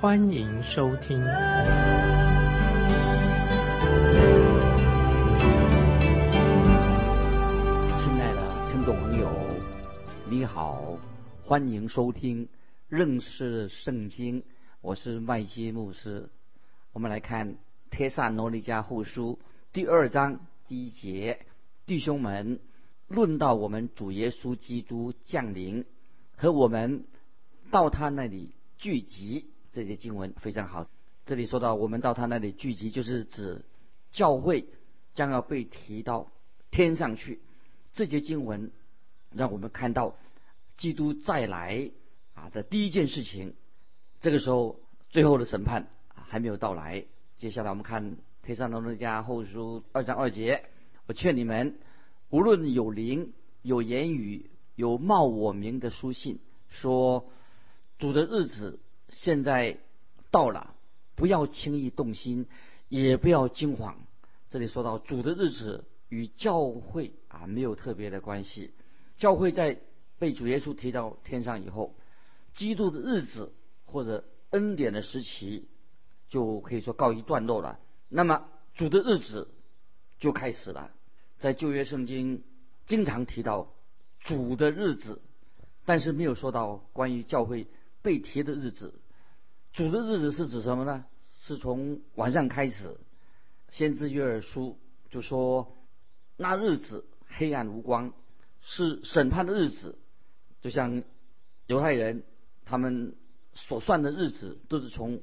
欢迎收听。亲爱的听众朋友，你好，欢迎收听认识圣经，我是麦基牧师。我们来看《帖撒罗尼迦后书》第二章第一节，弟兄们，论到我们主耶稣基督降临和我们到他那里聚集，这些经文非常好。这里说到我们到他那里聚集，就是指教会将要被提到天上去。这节经文让我们看到基督再来啊的第一件事情。这个时候，最后的审判还没有到来。接下来我们看《天上罗尼迦后书》二章二节：我劝你们，无论有灵、有言语、有冒我名的书信，说主的日子现在到了，不要轻易动心，也不要惊慌。这里说到主的日子。与教会啊没有特别的关系。教会在被主耶稣提到天上以后，基督的日子或者恩典的时期就可以说告一段落了。那么主的日子就开始了。在旧约圣经经常提到主的日子，但是没有说到关于教会被提的日子。主的日子是指什么呢？是从晚上开始。先知约珥书就说。那日子黑暗无光，是审判的日子，就像犹太人他们所算的日子都是从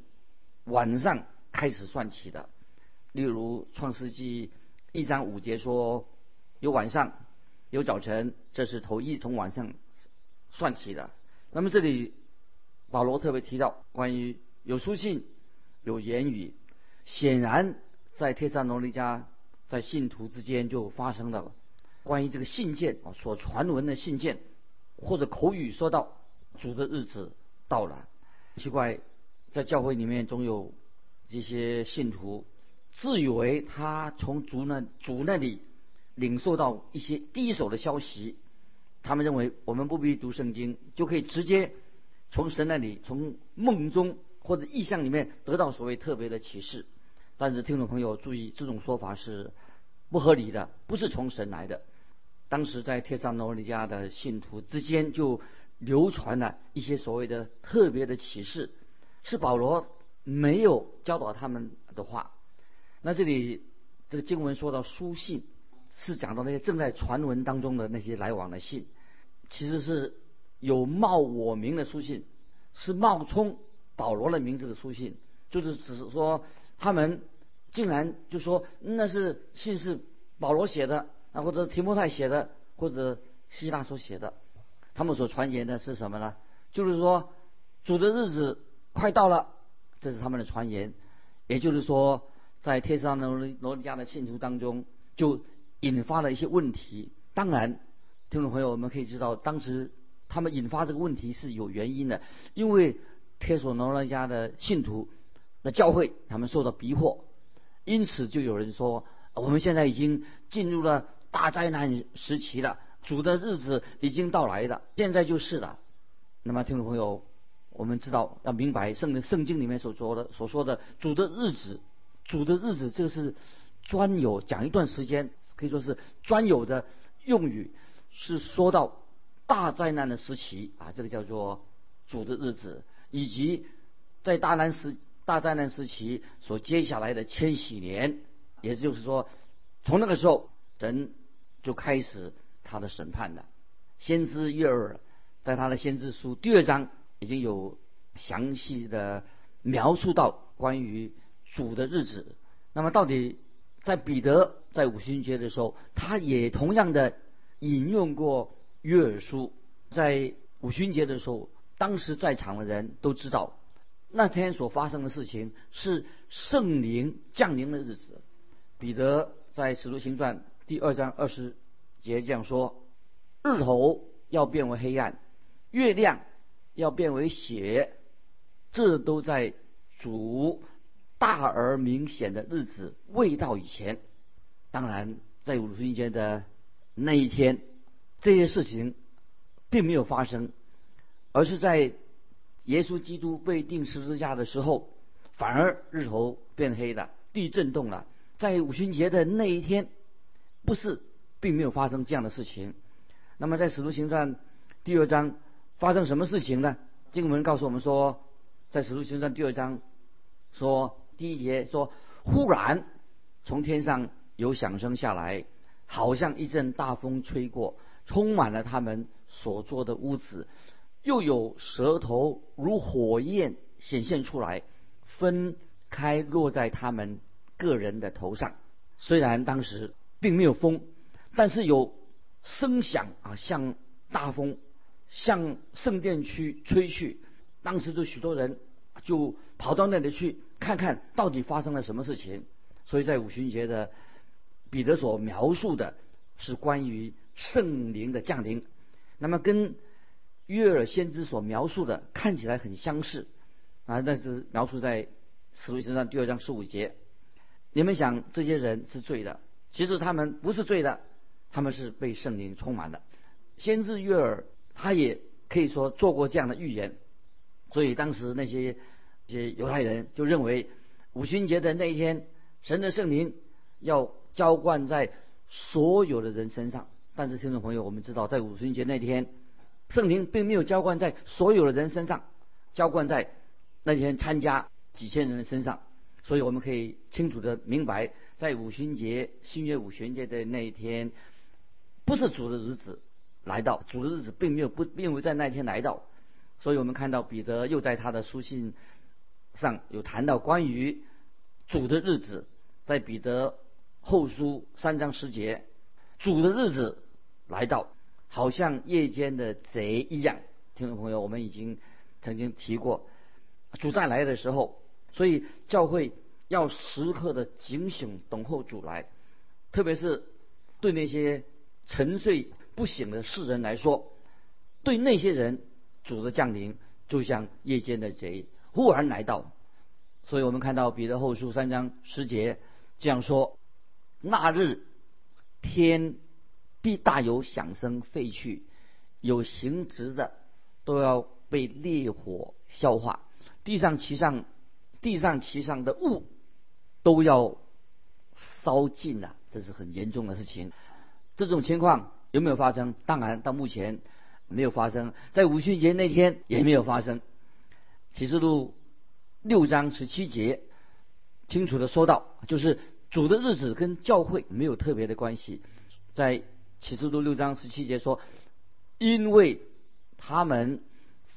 晚上开始算起的。例如创世纪一章五节说有晚上有早晨，这是头一从晚上算起的。那么这里保罗特别提到关于有书信有言语，显然在帖撒罗尼迦。在信徒之间就发生了关于这个信件啊所传闻的信件，或者口语说到主的日子到了。奇怪，在教会里面总有这些信徒自以为他从主那主那里领受到一些第一手的消息，他们认为我们不必读圣经就可以直接从神那里从梦中或者意象里面得到所谓特别的启示。但是听众朋友注意，这种说法是不合理的，不是从神来的。当时在帖撒罗尼迦的信徒之间就流传了一些所谓的特别的启示，是保罗没有教导他们的话。那这里这个经文说到书信，是讲到那些正在传闻当中的那些来往的信，其实是有冒我名的书信，是冒充保罗的名字的书信，就是只是说。他们竟然就说那是信是保罗写的啊，或者提摩太写的，或者希腊所写的。他们所传言的是什么呢？就是说主的日子快到了，这是他们的传言。也就是说，在天上的罗尼迦的信徒当中，就引发了一些问题。当然，听众朋友，我们可以知道，当时他们引发这个问题是有原因的，因为天所罗尼迦的信徒。那教会他们受到逼迫，因此就有人说，我们现在已经进入了大灾难时期了，主的日子已经到来了，现在就是了。那么听众朋友，我们知道要明白圣圣经里面所说的所说的主的日子，主的日子这个是专有讲一段时间，可以说是专有的用语，是说到大灾难的时期啊，这个叫做主的日子，以及在大难时。大灾难时期所接下来的千禧年，也就是说，从那个时候，神就开始他的审判了。先知约尔在他的先知书第二章已经有详细的描述到关于主的日子。那么，到底在彼得在五旬节的时候，他也同样的引用过约尔书。在五旬节的时候，当时在场的人都知道。那天所发生的事情是圣灵降临的日子。彼得在使徒行传第二章二十节这样说：“日头要变为黑暗，月亮要变为血，这都在主大而明显的日子未到以前。”当然，在五旬节的那一天，这些事情并没有发生，而是在。耶稣基督被钉十字架的时候，反而日头变黑了，地震动了。在五旬节的那一天，不是，并没有发生这样的事情。那么在使徒行传第二章发生什么事情呢？经文告诉我们说，在使徒行传第二章说第一节说，忽然从天上有响声下来，好像一阵大风吹过，充满了他们所做的屋子。又有舌头如火焰显现出来，分开落在他们个人的头上。虽然当时并没有风，但是有声响啊，像大风向圣殿区吹去。当时就许多人就跑到那里去看看到底发生了什么事情。所以在五旬节的彼得所描述的是关于圣灵的降临。那么跟约尔先知所描述的看起来很相似，啊，那是描述在使徒行传第二章十五节。你们想这些人是罪的，其实他们不是罪的，他们是被圣灵充满的。先知约尔他也可以说做过这样的预言，所以当时那些一些犹太人就认为五旬节的那一天，神的圣灵要浇灌在所有的人身上。但是听众朋友，我们知道在五旬节那天。圣灵并没有浇灌在所有的人身上，浇灌在那天参加几千人的身上，所以我们可以清楚的明白，在五旬节新月五旬节的那一天，不是主的日子来到，主的日子并没有不并没有在那一天来到，所以我们看到彼得又在他的书信上有谈到关于主的日子，在彼得后书三章十节，主的日子来到。好像夜间的贼一样，听众朋友，我们已经曾经提过，主再来的时候，所以教会要时刻的警醒，等候主来。特别是对那些沉睡不醒的世人来说，对那些人，主的降临就像夜间的贼忽然来到。所以我们看到彼得后书三章十节这样说：那日天。必大有响声废去，有形质的都要被烈火消化，地上其上地上其上的物都要烧尽了，这是很严重的事情。这种情况有没有发生？当然，到目前没有发生，在五旬节那天也没有发生。启示录六章十七节清楚的说到，就是主的日子跟教会没有特别的关系，在。启示录六章十七节说：“因为他们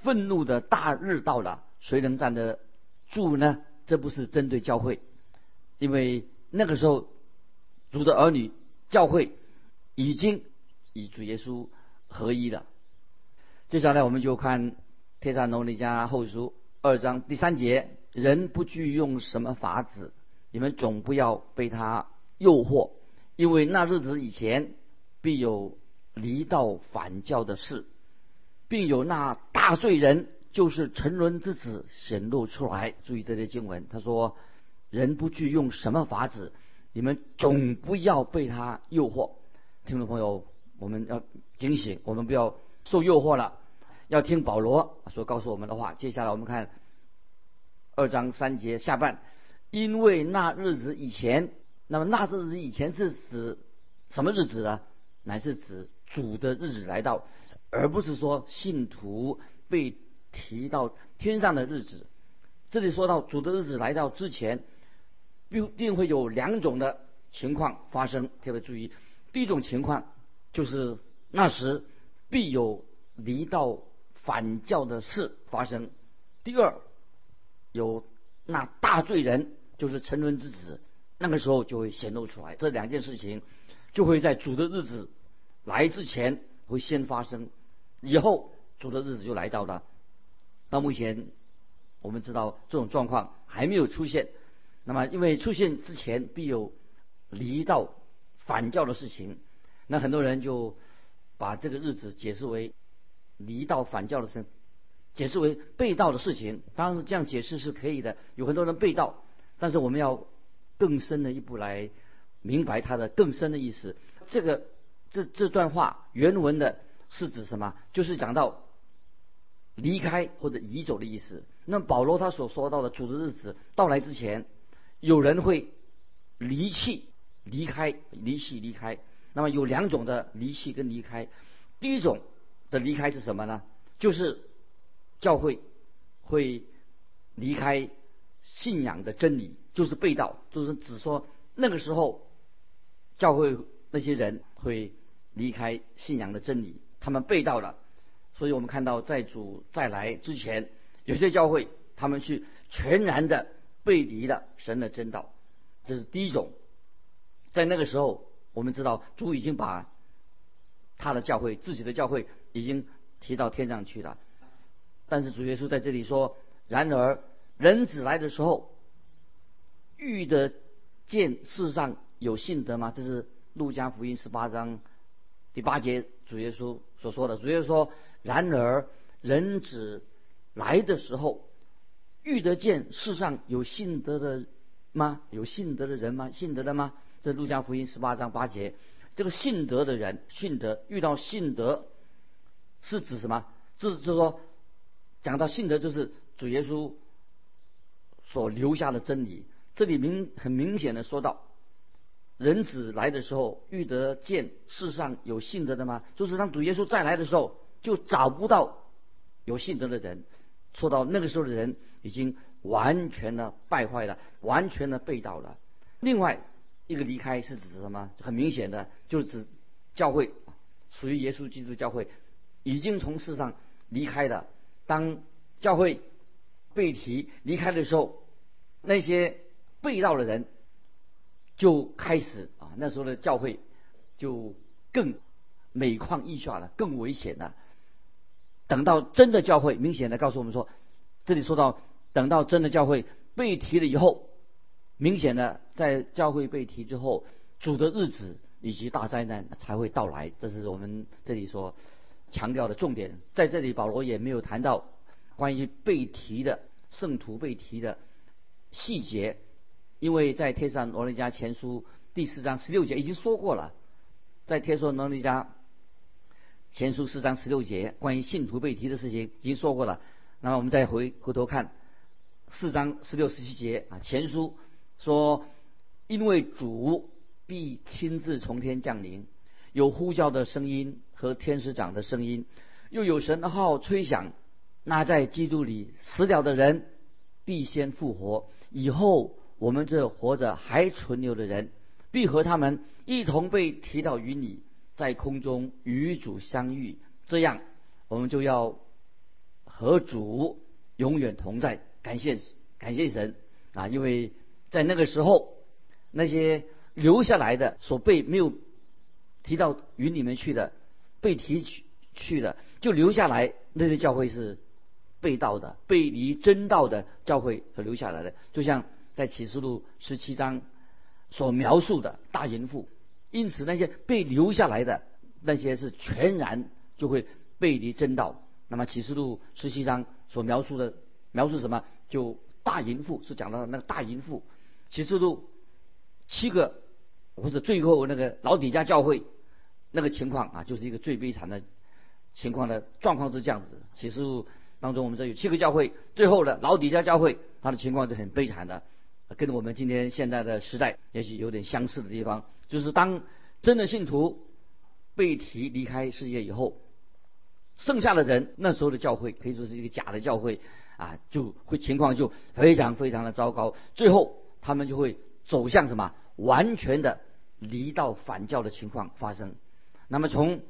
愤怒的大日到了，谁能站得住呢？”这不是针对教会，因为那个时候主的儿女教会已经与主耶稣合一了。接下来我们就看《帖撒农尼迦后书》二章第三节：“人不惧用什么法子，你们总不要被他诱惑，因为那日子以前。”必有离道反教的事，并有那大罪人，就是沉沦之子显露出来。注意这些经文，他说：“人不惧用什么法子，你们总不要被他诱惑。”听众朋友，我们要警醒，我们不要受诱惑了，要听保罗所告诉我们的话。接下来我们看二章三节下半，因为那日子以前，那么那日子以前是指什么日子呢？乃是指主的日子来到，而不是说信徒被提到天上的日子。这里说到主的日子来到之前，必定会有两种的情况发生，特别注意。第一种情况就是那时必有离道反教的事发生；第二，有那大罪人，就是沉沦之子，那个时候就会显露出来。这两件事情。就会在主的日子来之前会先发生，以后主的日子就来到了。到目前我们知道这种状况还没有出现。那么，因为出现之前必有离道反教的事情，那很多人就把这个日子解释为离道反教的事，解释为被盗的事情。当然是这样解释是可以的，有很多人被盗，但是我们要更深的一步来明白它的更深的意思。这个这这段话原文的是指什么？就是讲到离开或者移走的意思。那保罗他所说到的主的日子到来之前。有人会离弃、离开、离弃、离开。那么有两种的离弃跟离开。第一种的离开是什么呢？就是教会会离开信仰的真理，就是背道，就是只说那个时候教会那些人会离开信仰的真理，他们背道了。所以我们看到在主再来之前，有些教会他们去全然的。背离了神的真道，这是第一种。在那个时候，我们知道主已经把他的教会、自己的教会已经提到天上去了。但是主耶稣在这里说：“然而人子来的时候，遇得见世上有信德吗？”这是路加福音十八章第八节主耶稣所说的。主耶稣说：“然而人子来的时候。”遇得见世上有信德的吗？有信德的人吗？信德的吗？这路加福音十八章八节，这个信德的人，信德遇到信德，是指什么？是就是说，讲到信德，就是主耶稣所留下的真理。这里明很明显的说到，人子来的时候，遇得见世上有信德的吗？就是当主耶稣再来的时候，就找不到有信德的人。说到那个时候的人。已经完全的败坏了，完全的背道了。另外一个离开是指什么？很明显的，就是指教会属于耶稣基督教会已经从世上离开了。当教会被提离开的时候，那些被盗的人就开始啊，那时候的教会就更每况愈下了，更危险了。等到真的教会明显的告诉我们说，这里说到。等到真的教会被提了以后，明显的在教会被提之后，主的日子以及大灾难才会到来。这是我们这里所强调的重点。在这里，保罗也没有谈到关于被提的圣徒被提的细节，因为在《帖撒罗尼迦前书》第四章十六节已经说过了。在《帖撒罗尼迦前书》四章十六节关于信徒被提的事情已经说过了。那么我们再回回头看。四章十六十七节啊，前书说，因为主必亲自从天降临，有呼叫的声音和天使长的声音，又有神号吹响，那在基督里死了的人必先复活，以后我们这活着还存留的人，必和他们一同被提到云里，在空中与主相遇，这样我们就要和主永远同在。感谢感谢神啊！因为在那个时候，那些留下来的所被没有提到云里面去的，被提取去的，就留下来那些教会是被盗的、背离真道的教会所留下来的。就像在启示录十七章所描述的大淫妇，因此那些被留下来的那些是全然就会背离真道。那么启示录十七章所描述的。描述什么？就大淫妇是讲到那个大淫妇，启示录七个或者最后那个老底家教会那个情况啊，就是一个最悲惨的情况的状况是这样子。启示录当中我们这有七个教会，最后的老底家教会，它的情况是很悲惨的，跟我们今天现在的时代也许有点相似的地方，就是当真的信徒被提离开世界以后，剩下的人那时候的教会可以说是一个假的教会。啊，就会情况就非常非常的糟糕，最后他们就会走向什么完全的离道反教的情况发生。那么从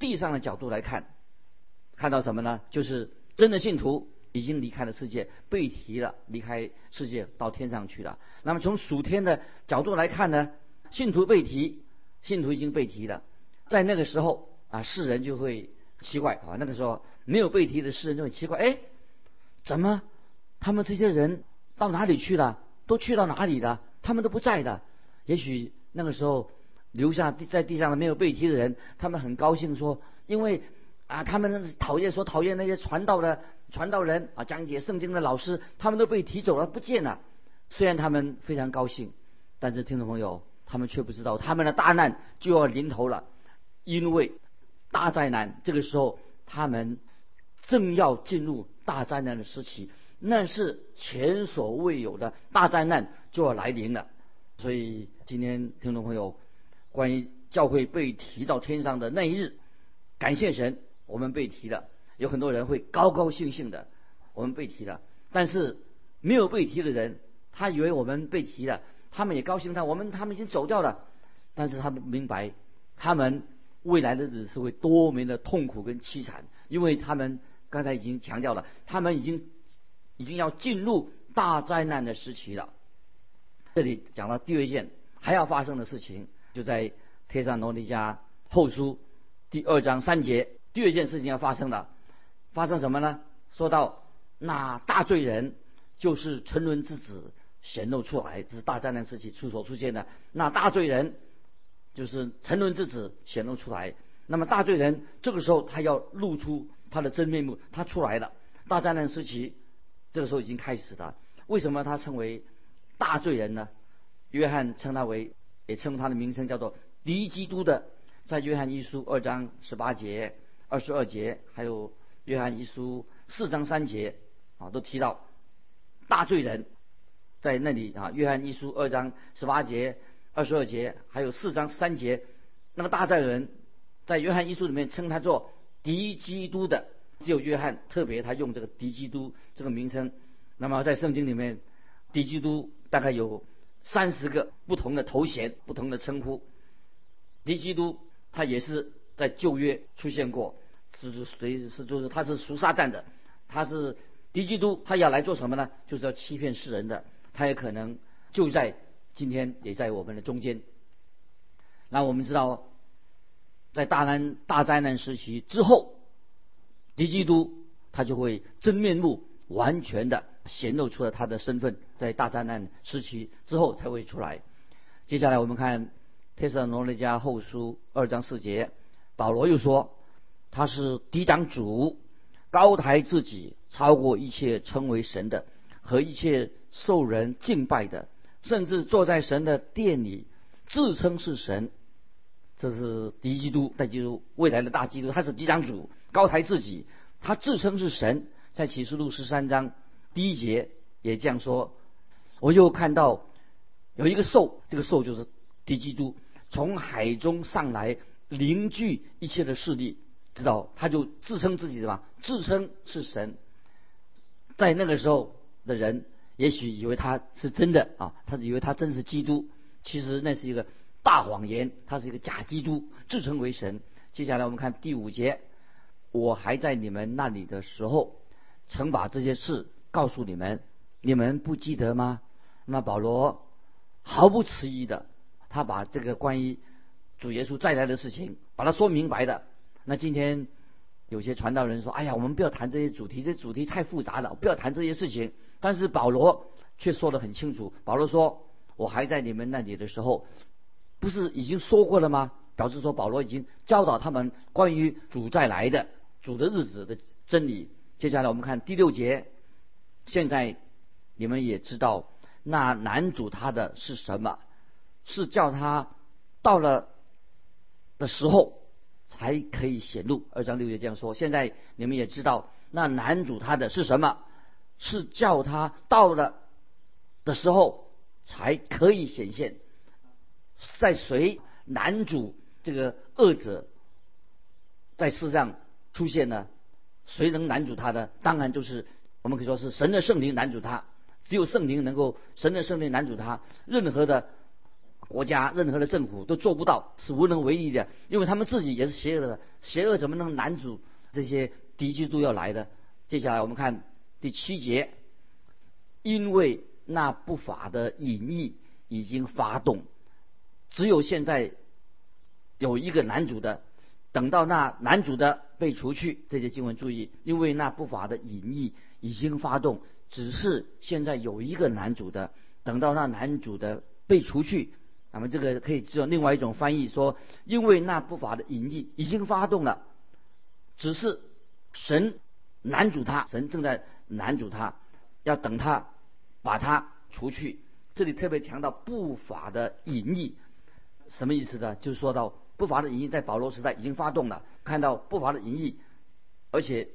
地上的角度来看，看到什么呢？就是真的信徒已经离开了世界，被提了，离开世界到天上去了。那么从属天的角度来看呢，信徒被提，信徒已经被提了，在那个时候啊，世人就会奇怪啊，那个时候没有被提的世人就会奇怪，哎。怎么他们这些人到哪里去了？都去到哪里了？他们都不在的。也许那个时候留下在地上的没有被提的人，他们很高兴说，因为啊，他们讨厌说讨厌那些传道的传道人啊，讲解圣经的老师，他们都被提走了，不见了。虽然他们非常高兴，但是听众朋友，他们却不知道他们的大难就要临头了，因为大灾难这个时候他们正要进入大灾难的时期。那是前所未有的大灾难就要来临了，所以今天听众朋友，关于教会被提到天上的那一日，感谢神，我们被提了。有很多人会高高兴兴的，我们被提了。但是没有被提的人，他以为我们被提了，他们也高兴，他我们他们已经走掉了。但是他们明白，他们未来的日子是会多么的痛苦跟凄惨，因为他们刚才已经强调了，他们已经。已经要进入大灾难的时期了。这里讲到第二件还要发生的事情，就在《帖撒罗尼迦后书》第二章三节。第二件事情要发生了，发生什么呢？说到那大罪人就是沉沦之子显露出来，这是大灾难时期出所出现的。那大罪人就是沉沦之子显露出来。那么大罪人这个时候他要露出他的真面目，他出来了。大灾难时期。这个时候已经开始了。为什么他称为大罪人呢？约翰称他为，也称他的名称叫做敌基督的。在约翰一书二章十八节、二十二节，还有约翰一书四章三节啊，都提到大罪人。在那里啊，约翰一书二章十八节、二十二节，还有四章三节，那个大罪人，在约翰一书里面称他做敌基督的。只有约翰特别他用这个敌基督这个名称。那么在圣经里面，敌基督大概有三十个不同的头衔、不同的称呼。敌基督他也是在旧约出现过，是是谁是就是他是属撒旦的，他是敌基督，他要来做什么呢？就是要欺骗世人的。他也可能就在今天也在我们的中间。那我们知道，在大难大灾难时期之后。敌基督他就会真面目完全的显露出了他的身份，在大灾难时期之后才会出来。接下来我们看《特撒罗尼迦后书》二章四节，保罗又说他是敌挡主，高抬自己，超过一切称为神的和一切受人敬拜的，甚至坐在神的殿里自称是神。这是敌基督，在基督未来的大基督，他是敌挡主。高抬自己，他自称是神，在启示录十三章第一节也这样说。我又看到有一个兽，这个兽就是敌基督，从海中上来，凝聚一切的势力，知道他就自称自己什么？自称是神。在那个时候的人，也许以为他是真的啊，他以为他真是基督，其实那是一个大谎言，他是一个假基督，自称为神。接下来我们看第五节。我还在你们那里的时候，曾把这些事告诉你们，你们不记得吗？那保罗毫不迟疑的，他把这个关于主耶稣再来的事情，把它说明白的。那今天有些传道人说：“哎呀，我们不要谈这些主题，这主题太复杂了，不要谈这些事情。”但是保罗却说得很清楚。保罗说：“我还在你们那里的时候，不是已经说过了吗？”表示说保罗已经教导他们关于主再来的。主的日子的真理。接下来我们看第六节。现在你们也知道，那男主他的是什么？是叫他到了的时候才可以显露。二章六节这样说。现在你们也知道，那男主他的是什么？是叫他到了的时候才可以显现。在谁男主这个恶者在世上？出现呢？谁能拦阻他的？当然就是我们可以说是神的圣灵拦阻他。只有圣灵能够，神的圣灵拦阻他。任何的国家、任何的政府都做不到，是无能为力的。因为他们自己也是邪恶的，邪恶怎么能拦阻这些敌基督要来的？接下来我们看第七节，因为那不法的隐意已经发动，只有现在有一个男主的。等到那男主的被除去，这些经文注意，因为那不法的隐意已经发动，只是现在有一个男主的，等到那男主的被除去，那么这个可以做另外一种翻译说，因为那不法的淫意已经发动了，只是神拦阻他，神正在拦阻他，要等他把他除去。这里特别强调不法的淫意，什么意思呢？就是说到不法的淫意在保罗时代已经发动了，看到不法的淫意，而且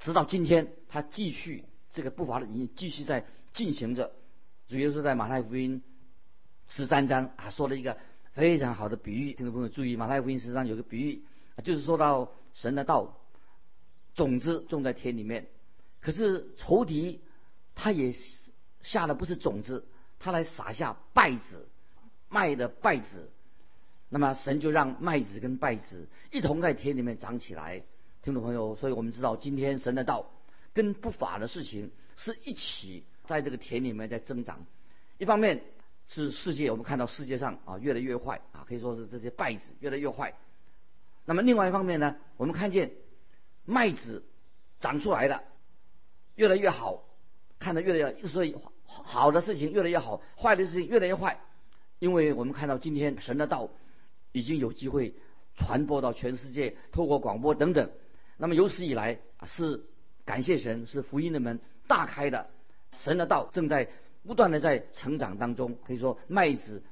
直到今天他继续这个不法的淫意继续在进行着。主要是在马太福音十三章啊说了一个非常好的比喻，听众朋友注意，马太福音十三有个比喻，就是说到神的道种子种在田里面，可是仇敌他也下的不是种子。他来撒下败子，麦的败子，那么神就让麦子跟败子一同在田里面长起来。听众朋友，所以我们知道今天神的道跟不法的事情是一起在这个田里面在增长。一方面是世界，我们看到世界上啊越来越坏啊，可以说是这些败子越来越坏。那么另外一方面呢，我们看见麦子长出来了，越来越好，看得越来越所以。好的事情越来越好，坏的事情越来越坏，因为我们看到今天神的道已经有机会传播到全世界，透过广播等等。那么有史以来是感谢神，是福音的门大开的，神的道正在不断的在成长当中。可以说麦子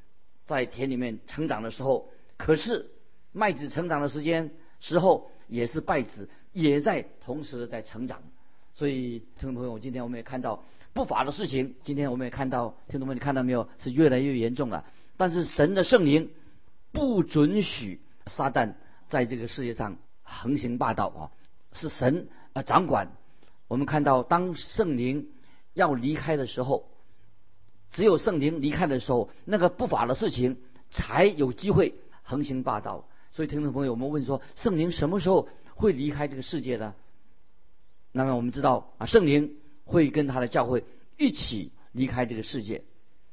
在田里面成长的时候，可是麦子成长的时间时候，也是稗子也在同时在成长。所以听众朋友，今天我们也看到。不法的事情，今天我们也看到，听众们，你看到没有？是越来越严重了。但是神的圣灵不准许撒旦在这个世界上横行霸道啊！是神啊掌管。我们看到，当圣灵要离开的时候，只有圣灵离开的时候，那个不法的事情才有机会横行霸道。所以，听众朋友，我们问说，圣灵什么时候会离开这个世界呢？那么我们知道啊，圣灵。会跟他的教会一起离开这个世界，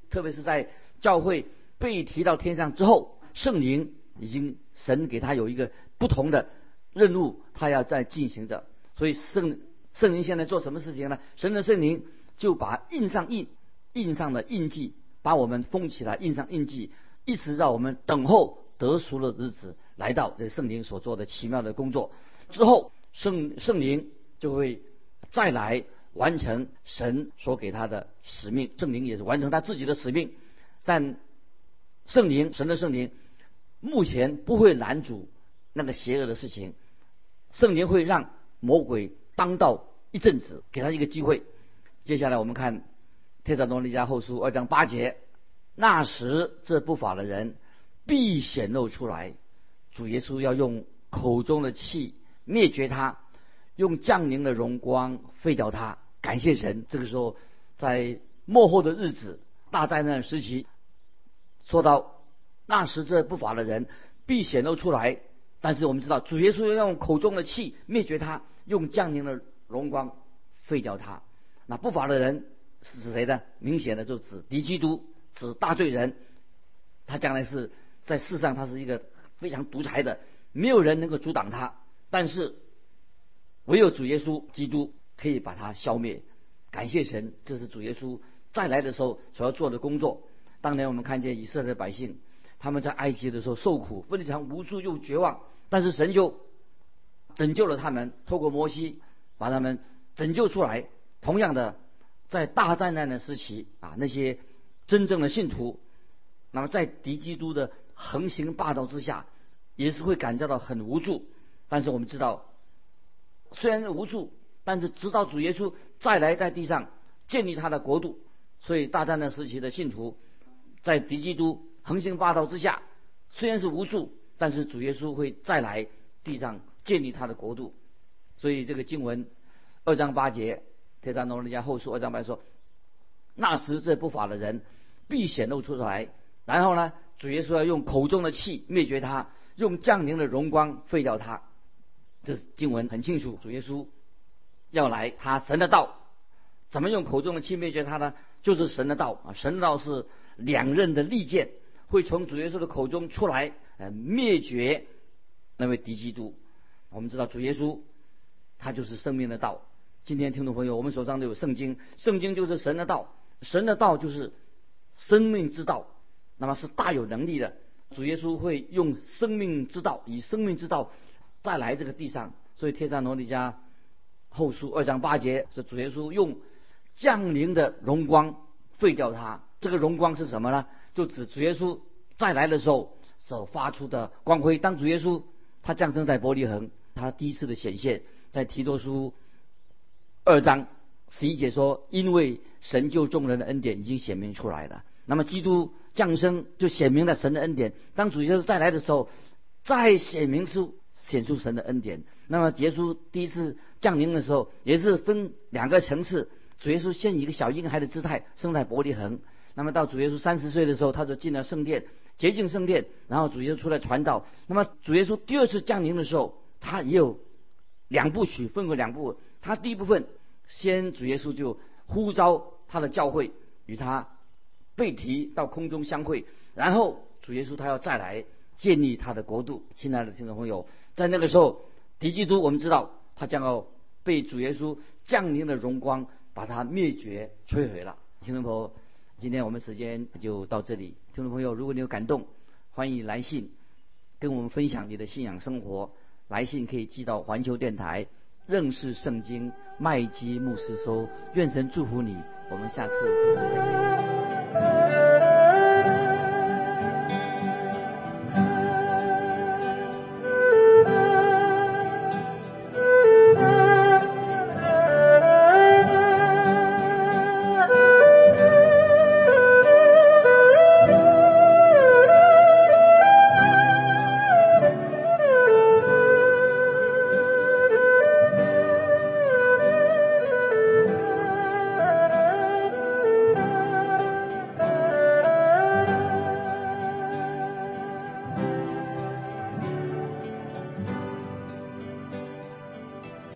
特别是在教会被提到天上之后，圣灵已经神给他有一个不同的任务，他要在进行着。所以圣圣灵现在做什么事情呢？神的圣灵就把印上印印上的印记，把我们封起来，印上印记，一直让我们等候得赎的日子来到。这圣灵所做的奇妙的工作之后，圣圣灵就会再来。完成神所给他的使命，圣灵也是完成他自己的使命。但圣灵，神的圣灵，目前不会拦阻那个邪恶的事情。圣灵会让魔鬼当道一阵子，给他一个机会。接下来我们看《天撒罗尼迦后书》二章八节：那时这不法的人必显露出来，主耶稣要用口中的气灭绝他。用降临的荣光废掉他，感谢神。这个时候，在末后的日子、大灾难时期，说到那时这不法的人必显露出来。但是我们知道，主耶稣要用口中的气灭绝他，用降临的荣光废掉他。那不法的人是指谁呢？明显的就指敌基督，指大罪人。他将来是在世上，他是一个非常独裁的，没有人能够阻挡他。但是唯有主耶稣基督可以把它消灭，感谢神，这是主耶稣再来的时候所要做的工作。当年我们看见以色列百姓，他们在埃及的时候受苦，非常无助又绝望，但是神就拯救了他们，透过摩西把他们拯救出来。同样的，在大灾难的时期啊，那些真正的信徒，那么在敌基督的横行霸道之下，也是会感觉到很无助。但是我们知道。虽然是无助，但是直到主耶稣再来在地上建立他的国度，所以大战的时期的信徒在敌基督横行霸道之下，虽然是无助，但是主耶稣会再来地上建立他的国度。所以这个经文二章八节，铁山农人家后书二章八说：“那时这不法的人必显露出来，然后呢，主耶稣要用口中的气灭绝他，用降临的荣光废掉他。”这经文很清楚，主耶稣要来，他神的道怎么用口中的气灭绝他呢？就是神的道啊，神的道是两刃的利剑，会从主耶稣的口中出来，呃，灭绝那位敌基督。我们知道主耶稣他就是生命的道，今天听众朋友，我们手上都有圣经，圣经就是神的道，神的道就是生命之道，那么是大有能力的。主耶稣会用生命之道，以生命之道再来这个地上。所以《天上罗尼迦后书》二章八节是主耶稣用降临的荣光废掉它。这个荣光是什么呢？就指主耶稣再来的时候所发出的光辉。当主耶稣他降生在伯利恒，他第一次的显现，在提多书二章十一节说：“因为神救众人的恩典已经显明出来了。”那么基督。降生就显明了神的恩典。当主耶稣再来的时候，再显明出显出神的恩典。那么耶稣第一次降临的时候，也是分两个层次。主耶稣先以一个小婴孩的姿态生在伯利恒。那么到主耶稣三十岁的时候，他就进了圣殿，洁净圣殿，然后主耶稣出来传道。那么主耶稣第二次降临的时候，他也有两部曲，分为两部。他第一部分，先主耶稣就呼召他的教会与他。被提到空中相会，然后主耶稣他要再来建立他的国度。亲爱的听众朋友，在那个时候，敌基督我们知道他将要被主耶稣降临的荣光把他灭绝摧毁了。听众朋友，今天我们时间就到这里。听众朋友，如果你有感动，欢迎来信跟我们分享你的信仰生活。来信可以寄到环球电台认识圣经麦基牧师说。愿神祝福你。我们下次。